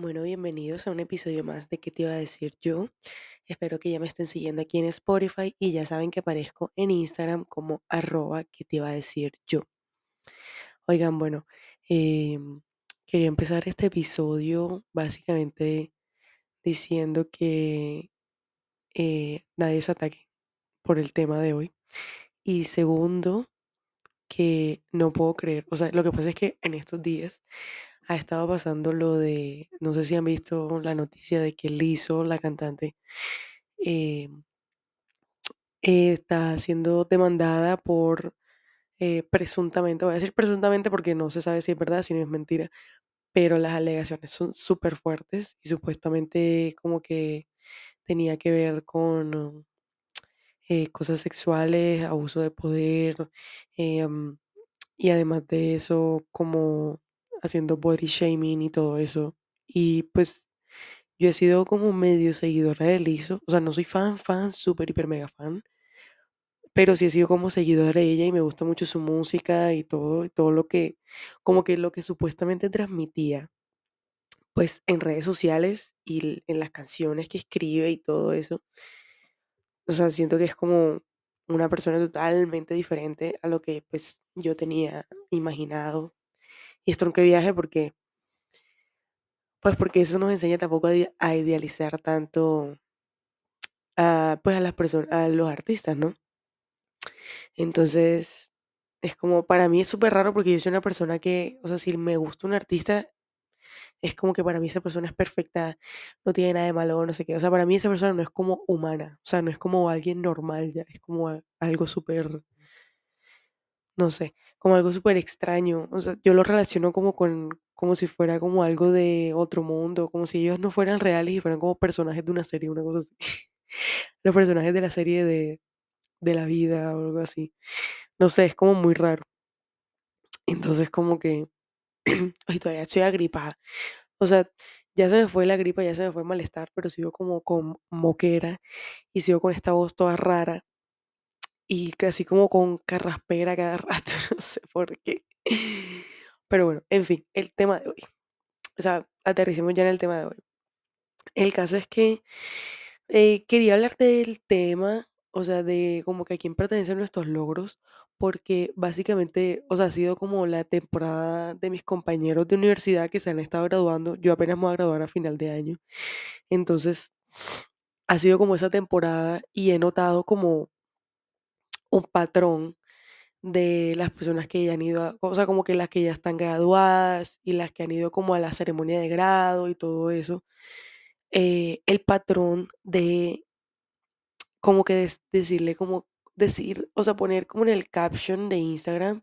Bueno, bienvenidos a un episodio más de ¿Qué te iba a decir yo? Espero que ya me estén siguiendo aquí en Spotify y ya saben que aparezco en Instagram como arroba ¿Qué te iba a decir yo? Oigan, bueno, em, quería empezar este episodio básicamente diciendo que eh, nadie se ataque por el tema de hoy. Y segundo, que no puedo creer, o sea, lo que pasa es que en estos días ha estado pasando lo de, no sé si han visto la noticia de que Lizzo, la cantante, eh, está siendo demandada por eh, presuntamente, voy a decir presuntamente porque no se sabe si es verdad, si no es mentira, pero las alegaciones son súper fuertes y supuestamente como que tenía que ver con eh, cosas sexuales, abuso de poder, em, y además de eso, como haciendo body shaming y todo eso. Y pues yo he sido como medio seguidora de Lizzo, o sea, no soy fan, fan, súper, hiper, mega fan, pero sí he sido como seguidora de ella y me gusta mucho su música y todo, y todo lo que, como que lo que supuestamente transmitía, pues en redes sociales y en las canciones que escribe y todo eso. O sea, siento que es como una persona totalmente diferente a lo que pues yo tenía imaginado. Y esto que viaje porque, pues porque eso nos enseña tampoco a, ide- a idealizar tanto a, pues a las personas, a los artistas, ¿no? Entonces, es como, para mí es súper raro porque yo soy una persona que, o sea, si me gusta un artista, es como que para mí esa persona es perfecta, no tiene nada de malo, no sé qué. O sea, para mí esa persona no es como humana, o sea, no es como alguien normal ya, es como algo súper No sé, como algo súper extraño. O sea, yo lo relaciono como con, como si fuera como algo de otro mundo, como si ellos no fueran reales y fueran como personajes de una serie, una cosa así. Los personajes de la serie de, de la vida o algo así. No sé, es como muy raro. Entonces, como que, ay, todavía estoy agripada. O sea, ya se me fue la gripa, ya se me fue el malestar, pero sigo como con moquera y sigo con esta voz toda rara y casi como con carraspera cada rato, no sé por qué. Pero bueno, en fin, el tema de hoy. O sea, aterricemos ya en el tema de hoy. El caso es que eh, quería hablar del tema, o sea, de como que a quién pertenecen nuestros logros, porque básicamente, o sea, ha sido como la temporada de mis compañeros de universidad que se han estado graduando. Yo apenas me voy a graduar a final de año. Entonces, ha sido como esa temporada y he notado como un patrón de las personas que ya han ido, a- o sea, como que las que ya están graduadas y las que han ido como a la ceremonia de grado y todo eso, eh, el patrón de como que decirle como decir, o sea, poner como en el caption de Instagram,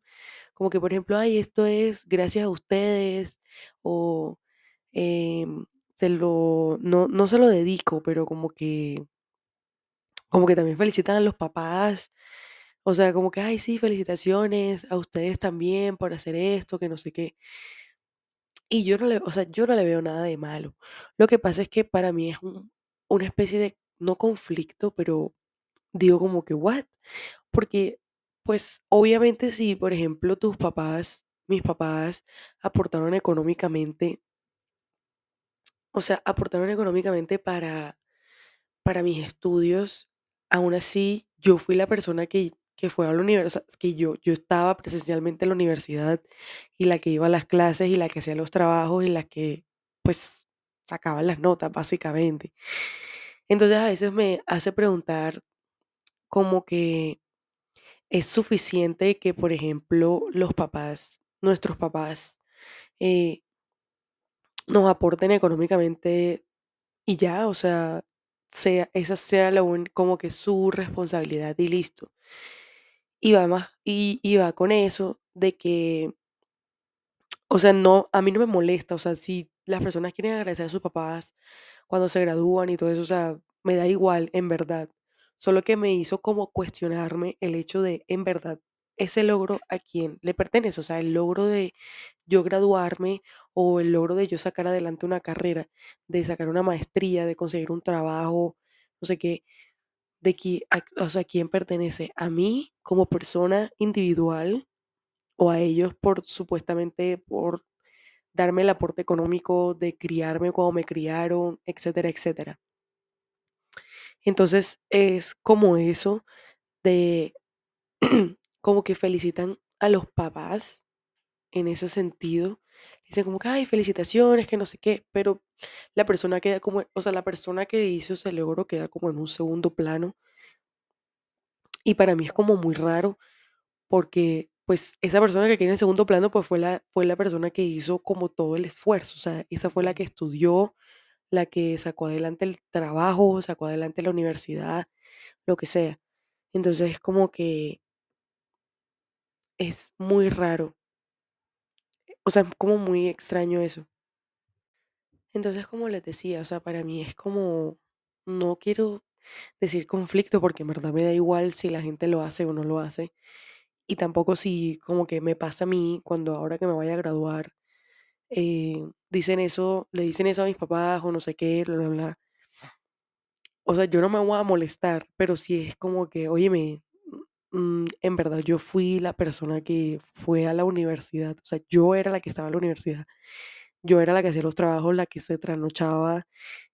como que por ejemplo, ay, esto es gracias a ustedes o em, se lo, no, no se lo dedico, pero como que como que también felicitan a los papás, o sea, como que, ay, sí, felicitaciones a ustedes también por hacer esto, que no sé qué. Y yo no le, o sea, yo no le veo nada de malo. Lo que pasa es que para mí es un- una especie de, no conflicto, pero digo como que, ¿what? Porque, pues, obviamente si, por ejemplo, tus papás, mis papás, aportaron económicamente, o sea, aportaron económicamente para para mis estudios, aún así, yo fui la persona que, que fue a la universidad, que yo, yo estaba presencialmente en la universidad y la que iba a las clases y la que hacía los trabajos y la que, pues, sacaba las notas, básicamente. Entonces, a veces me hace preguntar como que es suficiente que, por ejemplo, los papás, nuestros papás, eh, nos aporten económicamente y ya, o sea, sea, esa sea como que su responsabilidad y listo. Va más, y, va con eso de que, o sea, no, a mí no me molesta, o sea, si las personas quieren agradecer a sus papás cuando se gradúan y todo eso, o sea, me da igual, en verdad. Solo que me hizo como cuestionarme el hecho de, en verdad, ese logro a quién le pertenece, o sea, el logro de yo graduarme o el logro de yo sacar adelante una carrera, de sacar una maestría, de conseguir un trabajo, no sé qué, de a, o sea, quién pertenece, a mí como persona individual o a ellos por supuestamente por darme el aporte económico, de criarme como me criaron, etcétera, etcétera. Entonces es como eso de como que felicitan a los papás en ese sentido. Dicen como que, ay, felicitaciones, que no sé qué, pero la persona queda como, o sea, la persona que hizo ese logro queda como en un segundo plano. Y para mí es como muy raro porque pues esa persona que queda en segundo plano pues fue la, fue la persona que hizo como todo el esfuerzo, o sea, esa fue la que estudió, la que sacó adelante el trabajo, sacó adelante la universidad, lo que sea. Entonces es como que es muy raro, o sea, es como muy extraño eso. Entonces, como les decía, o sea, para mí es como, no quiero decir conflicto porque en verdad me da igual si la gente lo hace o no lo hace. Y tampoco si como que me pasa a mí cuando ahora que me vaya a graduar, eh, dicen eso, le dicen eso a mis papás o no sé qué, bla, bla, bla. O sea, yo no me voy a molestar, pero sí es como que, óyeme, mm, en verdad yo fui la persona que fue a la universidad, o sea, yo era la que estaba en la universidad, yo era la que hacía los trabajos, la que se trasnochaba,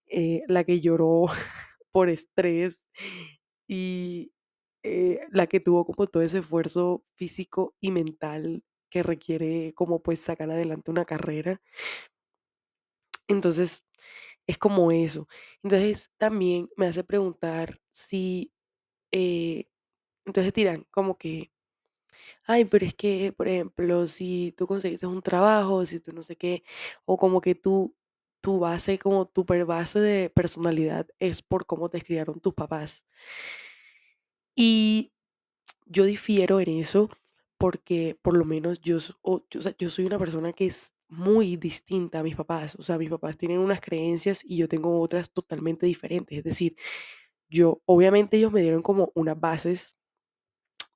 eh, la que lloró por estrés y eh, la que tuvo como todo ese esfuerzo físico y mental que requiere como pues sacar adelante una carrera. Entonces, es como eso. Entonces, también me hace preguntar si, eh, entonces dirán como que, ay, pero es que, por ejemplo, si tú conseguiste un trabajo, si tú no sé qué, o como que tú, tu base, como tu base de personalidad es por cómo te criaron tus papás. Y yo difiero en eso porque por lo menos yo, o- yo, o sea, yo soy una persona que es muy distinta a mis papás. O sea, mis papás tienen unas creencias y yo tengo otras totalmente diferentes. Es decir, yo, obviamente ellos me dieron como unas bases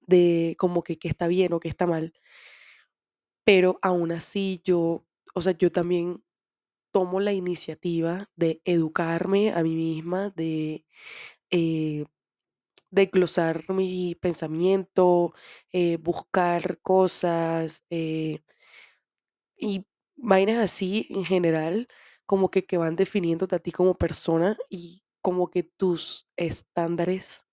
de como que está bien o qué está mal, pero aún así yo, o sea, yo también tomo la iniciativa de educarme a mí misma, de eh, de glosar mi pensamiento, eh, buscar cosas eh, y vainas así en general, como que, que van definiéndote a ti como persona y como que tus estándares,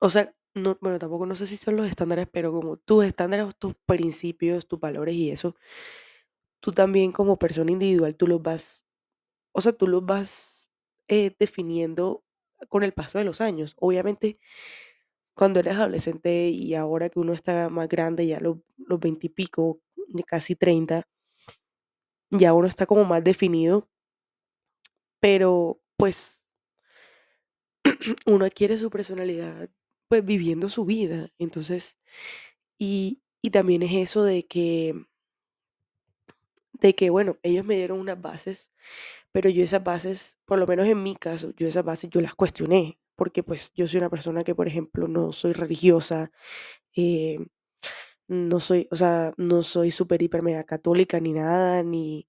o sea, no, bueno, tampoco no sé si son los estándares, pero como tus estándares, tus principios, tus valores y eso, tú también como persona individual, tú los vas, o sea, tú los vas eh, definiendo con el paso de los años. Obviamente Cuando eres adolescente y ahora que uno está más grande, ya los, los 20 y pico, casi 30, ya uno está como más definido, pero pues uno adquiere su personalidad pues viviendo su vida. Entonces, y, y también es eso de que, de que, bueno, ellos me dieron unas bases, pero yo esas bases, por lo menos en mi caso, yo esas bases yo las cuestioné, porque pues yo soy una persona que, por ejemplo, no soy religiosa, eh, no soy, o sea, no soy súper hiper mega católica ni nada, ni,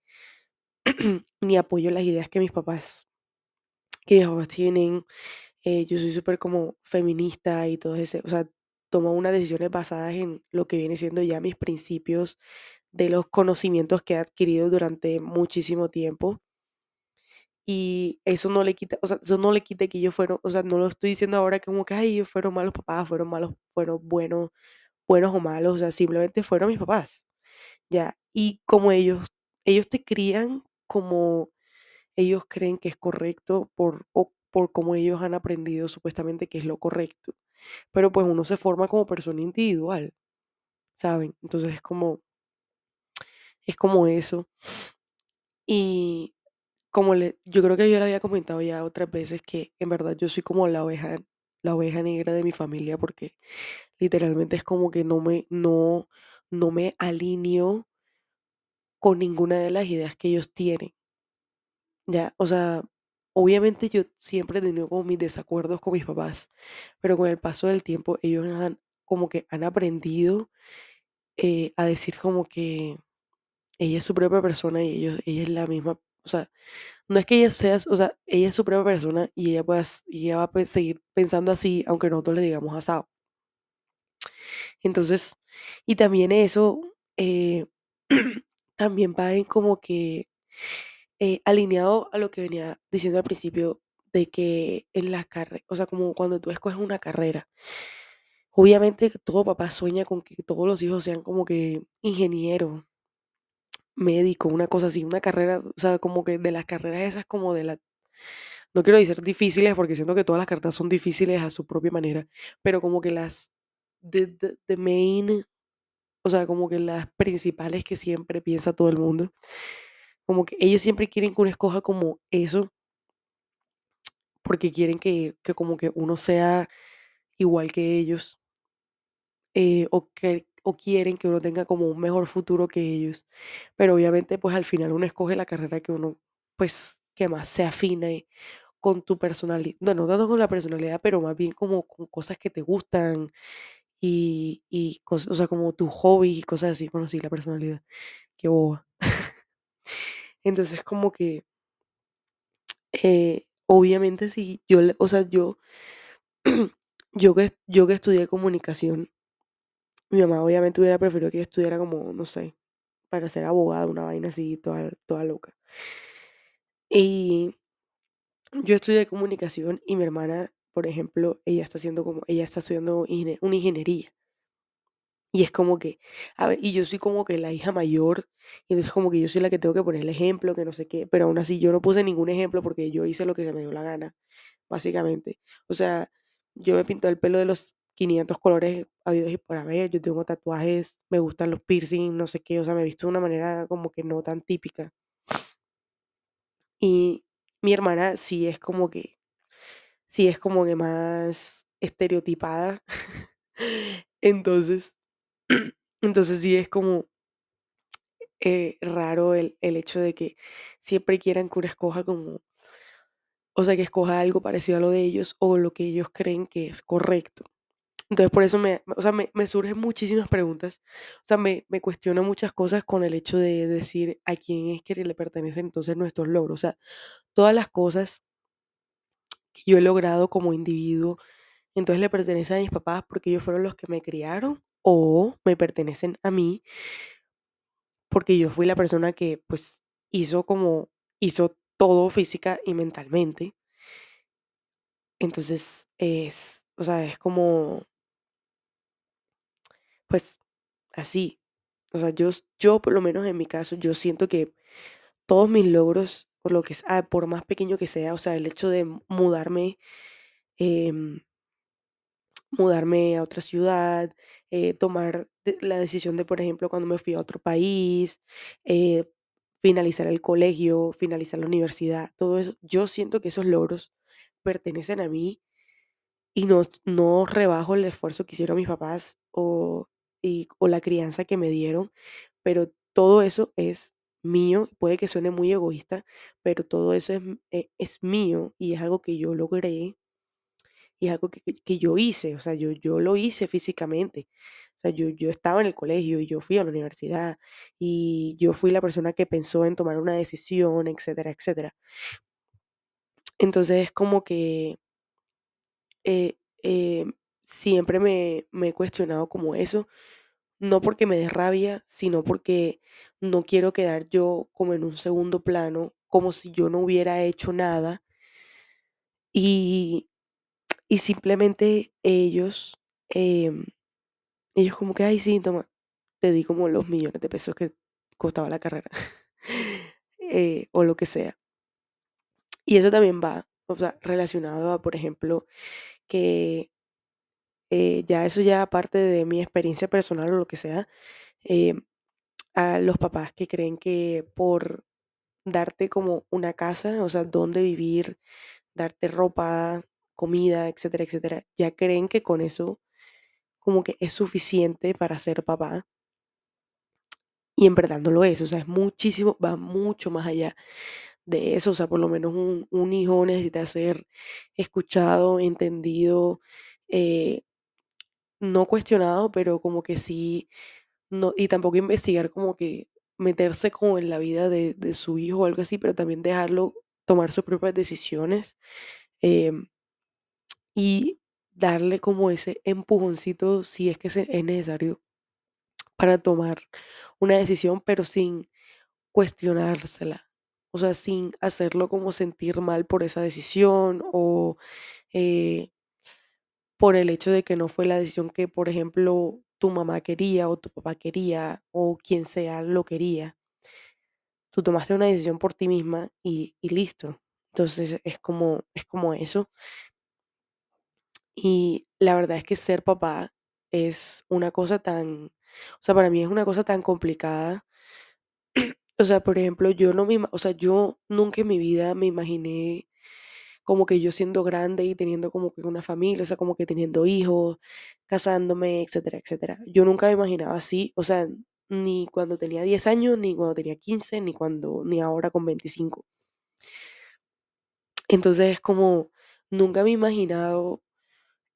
ni apoyo las ideas que mis papás, que mis papás tienen. Eh, yo soy súper como feminista y todo ese, o sea, tomo unas decisiones basadas en lo que viene siendo ya mis principios de los conocimientos que he adquirido durante muchísimo tiempo. Y eso no le quita, o sea, eso no le quita que ellos fueron, o sea, no lo estoy diciendo ahora como que, ay, ellos fueron malos papás, fueron malos, fueron buenos, buenos o malos, o sea, simplemente fueron mis papás. Ya, y como ellos ellos te crían como ellos creen que es correcto por o por cómo ellos han aprendido supuestamente que es lo correcto. Pero, pues, uno se forma como persona individual, ¿saben? Entonces, es como es como eso. Y como le yo creo que yo le había comentado ya otras veces que en verdad yo soy como la oveja la oveja negra de mi familia, porque literalmente es como que no me no no me alineo con ninguna de las ideas que ellos tienen. Ya, o sea, obviamente yo siempre he tenido como mis desacuerdos con mis papás, pero con el paso del tiempo ellos han como que han aprendido eh, a decir como que ella es su propia persona y ellos, ella es la misma, o sea, no es que ella sea, o sea, ella es su propia persona y ella pueda, y ella va a seguir pensando así aunque nosotros le digamos asado. Entonces, y también eso, eh, también va en como que eh, alineado a lo que venía diciendo al principio, de que en la carrera, o sea, como cuando tú escoges una carrera, obviamente todo papá sueña con que todos los hijos sean como que ingeniero, médico, una cosa así, una carrera, o sea, como que de las carreras esas como de la, no quiero decir difíciles porque siento que todas las carreras son difíciles a su propia manera, pero como que las, de, de, de main, o sea, como que las principales que siempre piensa todo el mundo, como que ellos siempre quieren que uno escoja como eso porque quieren que, que como que uno sea igual que ellos, eh, o, que, o quieren que uno tenga como un mejor futuro que ellos. Pero obviamente pues al final uno escoge la carrera que uno pues que más se afine con tu personalidad, no, no tanto con la personalidad, pero más bien como con cosas que te gustan y, y cosas, o sea, como tu hobby y cosas así, bueno, sí, la personalidad, qué boba. Entonces como que, eh, obviamente sí, yo, o sea, yo, yo que, yo que estudié comunicación, Mi mamá obviamente hubiera preferido que yo estudiara como, no sé, para ser abogada, una vaina así, toda, toda loca. Y yo estudié comunicación y mi hermana, por ejemplo, ella está haciendo como, ella está estudiando una ingeniería. Y es como que, a ver, y yo soy como que la hija mayor, y entonces como que yo soy la que tengo que poner el ejemplo, que no sé qué, pero aún así yo no puse ningún ejemplo porque yo hice lo que se me dio la gana, básicamente. O sea, yo me pinto el pelo de los 500 colores habidos y por haber, yo tengo tatuajes, me gustan los piercing, no sé qué, o sea, me he visto de una manera como que no tan típica. Y mi hermana sí es como que, sí es como que más estereotipada. Entonces, entonces sí es como eh, raro el, el hecho de que siempre quieran que uno escoja como, o sea, que escoja algo parecido a lo de ellos o lo que ellos creen que es correcto. Entonces, por eso me, o sea, me, me surgen muchísimas preguntas, o sea, me, me cuestiono muchas cosas con el hecho de decir a quién es que le pertenecen entonces nuestros logros, o sea, todas las cosas que yo he logrado como individuo, entonces le pertenecen a mis papás porque ellos fueron los que me criaron o me pertenecen a mí porque yo fui la persona que pues hizo como, hizo todo física y mentalmente. Entonces es, o sea, es como, pues así. O sea, yo, yo por lo menos en mi caso, yo siento que todos mis logros, por lo que sea, por más pequeño que sea, o sea, el hecho de mudarme, em, mudarme a otra ciudad, eh, tomar la decisión de, por ejemplo, cuando me fui a otro país, eh, finalizar el colegio, finalizar la universidad, todo eso, yo siento que esos logros pertenecen a mí y no, no rebajo el esfuerzo que hicieron mis papás o, o la crianza que me dieron, pero todo eso es mío, puede que suene muy egoísta, pero todo eso es, eh, es mío y es algo que yo logré y algo que, que- que yo hice, o sea, yo, yo lo hice físicamente. O sea, yo, yo estaba en el colegio y yo fui a la universidad y yo fui la persona que pensó en tomar una decisión, etcétera, etcétera. Entonces es como que eh, eh, siempre me, me he cuestionado como eso, no porque me dé rabia, sino porque no quiero quedar yo como en un segundo plano, como si yo no hubiera hecho nada y, y simplemente ellos, em, ellos como que, ay, sí, toma, te di como los millones de pesos que costaba la carrera, eh, o lo que sea. Y eso también va, o sea, relacionado a, por ejemplo, que eh, ya eso ya aparte de mi experiencia personal o lo que sea, eh, a los papás que creen que por darte como una casa, o sea, dónde vivir, darte ropa, comida, etcétera, etcétera, ya creen que con eso como que es suficiente para ser papá. Y en verdad no lo es, o sea, es muchísimo, va mucho más allá de eso, o sea, por lo menos un, hijo necesita ser escuchado, entendido, eh, no cuestionado, pero como que sí, no, y tampoco investigar como que meterse como en la vida de, de su hijo o algo así, pero también dejarlo tomar sus propias decisiones em, y darle como ese empujoncito si es que es necesario para tomar una decisión, pero sin cuestionársela. O sea, sin hacerlo como sentir mal por esa decisión o eh, por el hecho de que no fue la decisión que, por ejemplo, tu mamá quería o tu papá quería o quien sea lo quería. Tú tomaste una decisión por ti misma y, y listo. Entonces es como, es como eso. Y la verdad es que ser papá es una cosa tan, o sea, para mí es una cosa tan complicada. O sea, por ejemplo, yo no me, o sea, yo nunca en mi vida me imaginé como que yo siendo grande y teniendo como que una familia, o sea, como que teniendo hijos, casándome, etcétera, etcétera. Yo nunca me imaginaba así, o sea, ni cuando tenía 10 años, ni cuando tenía 15, ni cuando, ni ahora con 25. Entonces es como, nunca me he imaginado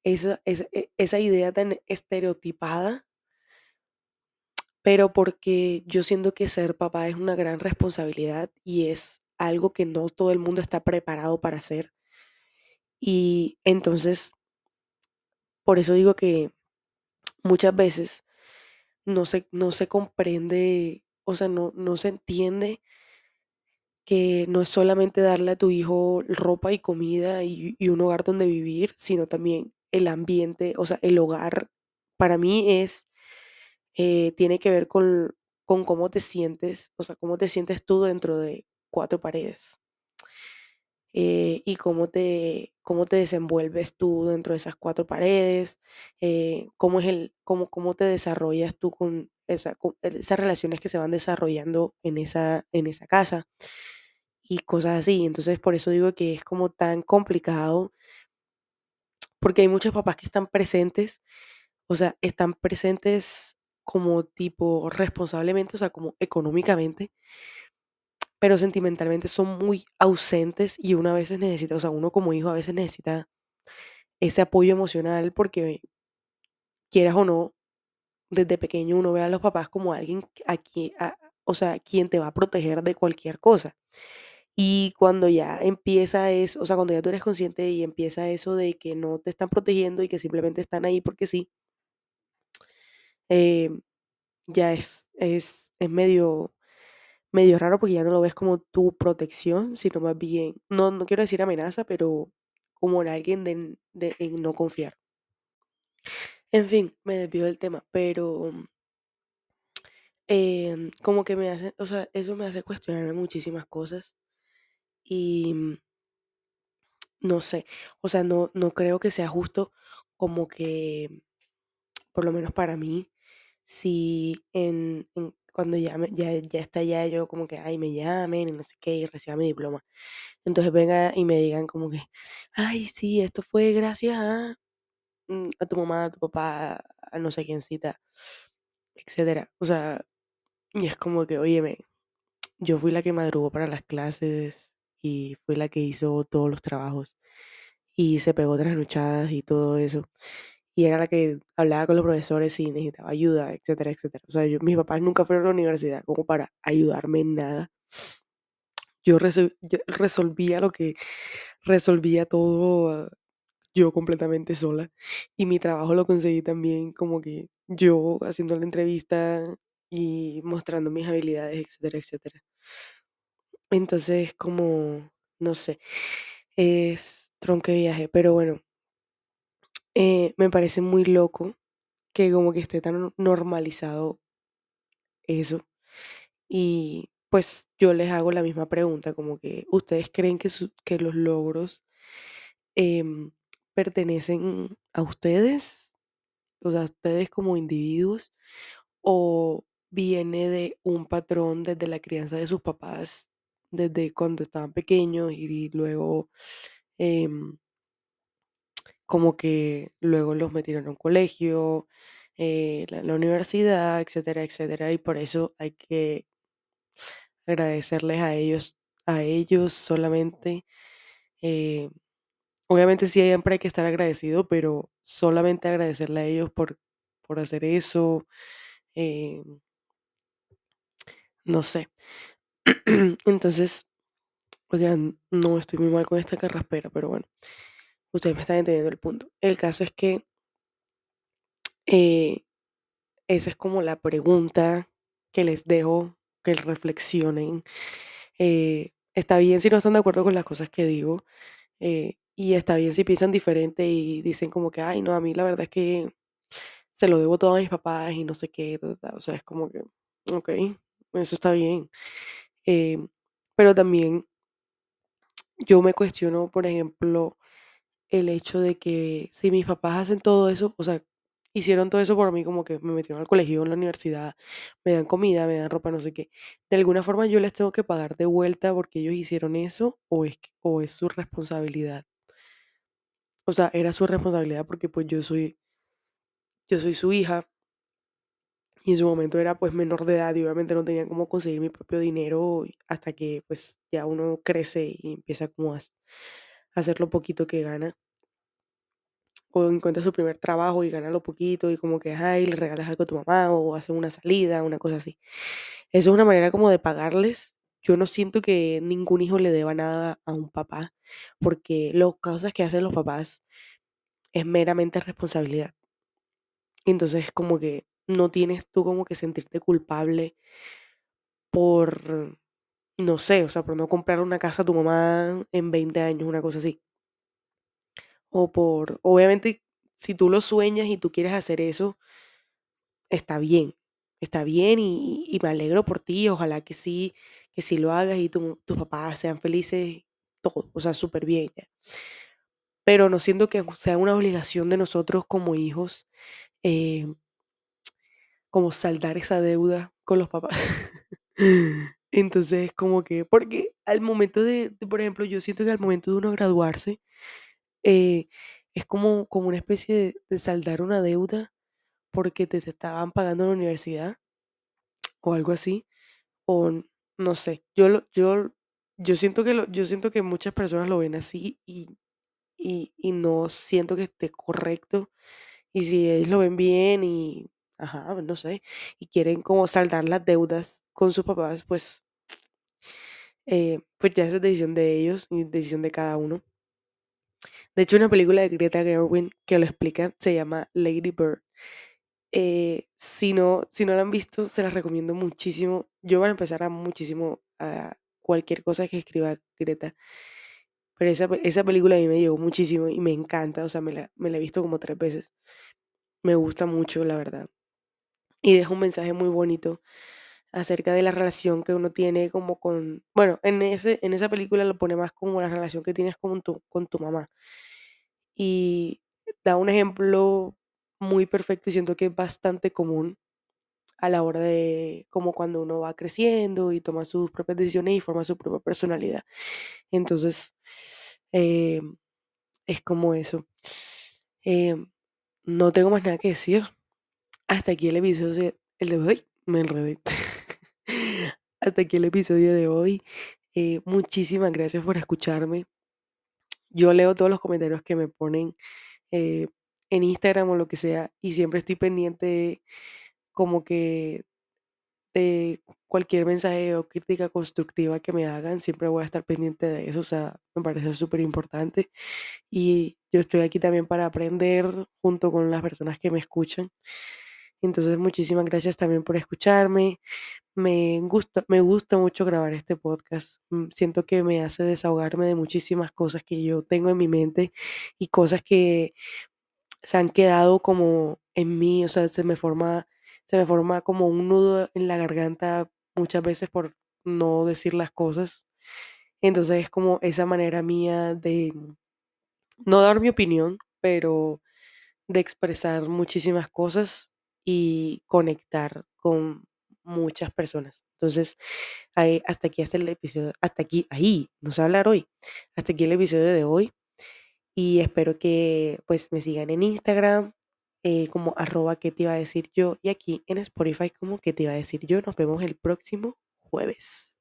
esa, e- esa idea tan estereotipada, pero porque yo siento que ser papá es una gran responsabilidad y es algo que no todo el mundo está preparado para hacer. Y entonces, por eso digo que muchas veces no se, no se comprende, o sea, no, no se entiende que no es solamente darle a tu hijo ropa y comida y, y un hogar donde vivir, sino también el ambiente, o sea, el hogar para mí es, eh, tiene que ver con, con cómo te sientes, o sea, cómo te sientes tú dentro de cuatro paredes eh, y cómo te, cómo te desenvuelves tú dentro de esas cuatro paredes, eh, cómo es el, cómo, cómo te desarrollas tú con, esa, esas relaciones que se van desarrollando en esa, en esa casa y cosas así. Entonces, por eso digo que es como tan complicado, porque hay muchos papás que están presentes, o sea, están presentes como tipo responsablemente, o sea, como económicamente, pero sentimentalmente son muy ausentes y uno a veces necesita, o sea, uno como hijo a veces necesita ese apoyo emocional porque quieras o no, desde pequeño uno ve a los papás como alguien a quien, a- o sea, quien te va a proteger de cualquier cosa. Y cuando ya empieza eso, o sea, cuando ya tú eres consciente y empieza eso de que no te están protegiendo y que simplemente están ahí porque sí, eh, ya es, es, es medio, medio raro porque ya no lo ves como tu protección, sino más bien, no, no quiero decir amenaza, pero como en alguien de, de- en no confiar. En fin, me desvío del tema, pero em, como que me hace, o sea, eso me hace cuestionarme muchísimas cosas y mm, no sé, o sea, no, no creo que sea justo como que por lo menos para mí, si en, en- cuando ya, me- ya, ya está ya yo como que, ay, me llamen y no sé qué, y reciba mi diploma. Entonces venga y me digan como que, ay, sí, esto fue gracias a, mm, a tu mamá, a tu papá, a no sé quién cita, etcétera. O sea, y es como que, óyeme, yo fui la que madrugó para las clases y fui la que hizo todos los trabajos y se pegó trasnochadas y todo eso. y era la que hablaba con los profesores si necesitaba ayuda, etcétera, etcétera. O sea, yo, mis papás nunca fueron a la universidad como para ayudarme en nada. Yo, resol- yo resolvía lo que resolvía todo yo completamente sola. Y mi trabajo lo conseguí también como que yo haciendo la entrevista y mostrando mis habilidades, etcétera, etcétera. Entonces, como, no sé, es tronque viaje, pero bueno, eh, me parece muy loco que como que esté tan normalizado eso. Y pues yo les hago la misma pregunta, como que ustedes creen que, que los logros em, pertenecen a ustedes, o sea, a ustedes como individuos, o viene de un patrón desde la crianza de sus papás, desde cuando estaban pequeños y luego em, como que luego los metieron a un colegio, eh, la, universidad, etcétera, etcétera, y por eso hay que agradecerles a ellos, a ellos solamente. eh, obviamente siempre hay que estar agradecido, pero solamente agradecerle a ellos por, por hacer eso, eh, no sé. Entonces, oigan, no estoy muy mal con esta carraspera, pero bueno, ustedes me están entendiendo el punto. El caso es que eh, esa es como la pregunta que les dejo que reflexionen. Eh, está bien si no están de acuerdo con las cosas que digo. eh, y está bien si piensan diferente y dicen como que, ay, no, a mí la verdad es que se lo debo todo a mis papás y no sé qué. ta, ta, ta". O sea, es como que, ok, eso está bien. Eh, pero también yo me cuestiono, por ejemplo, el hecho de que si mis papás hacen todo eso, o sea, hicieron todo eso por mí, como que me metieron al colegio, en la universidad, me dan comida, me dan ropa, no sé qué. De alguna forma yo les tengo que pagar de vuelta porque ellos hicieron eso o es, o es su responsabilidad. O sea, era su responsabilidad porque pues yo soy, yo soy su hija y en su momento era pues menor de edad y obviamente no tenía cómo conseguir mi propio dinero hasta que pues ya uno crece y empieza a, hacer lo poquito que gana. o encuentra su primer trabajo y gana lo poquito y como que, ay, le regalas algo a tu mamá o hacen una salida, una cosa así. Eso es una manera como de pagarles. Yo no siento que ningún hijo le deba nada a un papá, porque las cosas que hacen los papás es meramente responsabilidad. Entonces, como que no tienes tú como que sentirte culpable por, no sé, o sea, por no comprar una casa a tu mamá en 20 años, una cosa así. O por, obviamente, si tú lo sueñas y tú quieres hacer eso, está bien, está bien y, me alegro por ti, ojalá que sí, que sí lo hagas y tu- tus papás sean felices, todo, o sea, súper bien. Pero no siento que sea una obligación de nosotros como hijos, eh, como saldar esa deuda con los papás. Entonces, como que, porque al momento de, de, por ejemplo, yo siento que al momento de uno graduarse, eh, es como, como una especie de, de saldar una deuda porque te, te estaban pagando la universidad o algo así. O no sé, yo lo, yo, yo siento que lo, yo siento que muchas personas lo ven así y, y, y no siento que esté correcto. Y si ellos lo ven bien y, ajá, no sé, y quieren como saldar las deudas con sus papás, pues, eh, pues ya eso es decisión de ellos y decisión de cada uno. De hecho, una película de Greta Gerwig que lo explica se llama Lady Bird. Eh, si no, si no la han visto, se las recomiendo muchísimo. Yo voy a empezar a muchísimo a cualquier cosa que escriba Greta. Pero esa, esa película a mí me llegó muchísimo y me encanta. O sea, me la, me la he visto como tres veces. Me gusta mucho, la verdad. Y deja un mensaje muy bonito acerca de la relación que uno tiene como con... Bueno, en, ese, en esa película lo pone más como la relación que tienes con tu, con tu mamá. Y da un ejemplo muy perfecto y siento que es bastante común a la hora de como cuando uno va creciendo y toma sus propias decisiones y forma su propia personalidad. Entonces, eh, es como eso. Eh, no tengo más nada que decir. Hasta aquí el episodio de, el de hoy. Me enredé. Hasta aquí el episodio de hoy. Eh, muchísimas gracias por escucharme. Yo leo todos los comentarios que me ponen eh, en Instagram o lo que sea y siempre estoy pendiente como que de cualquier mensaje o crítica constructiva que me hagan, siempre voy a estar pendiente de eso, o sea, me parece súper importante. Y yo estoy aquí también para aprender junto con las personas que me escuchan. Entonces, muchísimas gracias también por escucharme. Me gusta, me gusta mucho grabar este podcast. Mm, Siento que me hace desahogarme de muchísimas cosas que yo tengo en mi mente y cosas que se han quedado como en mí, o sea, se me forma, se me forma como un nudo en la garganta muchas veces por no decir las cosas. Entonces es como esa manera mía de no dar mi opinión, pero de expresar muchísimas cosas y conectar con muchas personas. Entonces, ahí- hasta aquí hasta el episodio, hasta aquí, ahí, no sé hablar hoy, hasta aquí el episodio de hoy y espero que pues me sigan en Instagram eh, como arroba que te iba a decir yo y aquí en Spotify como que te iba a decir yo. Nos vemos el próximo jueves.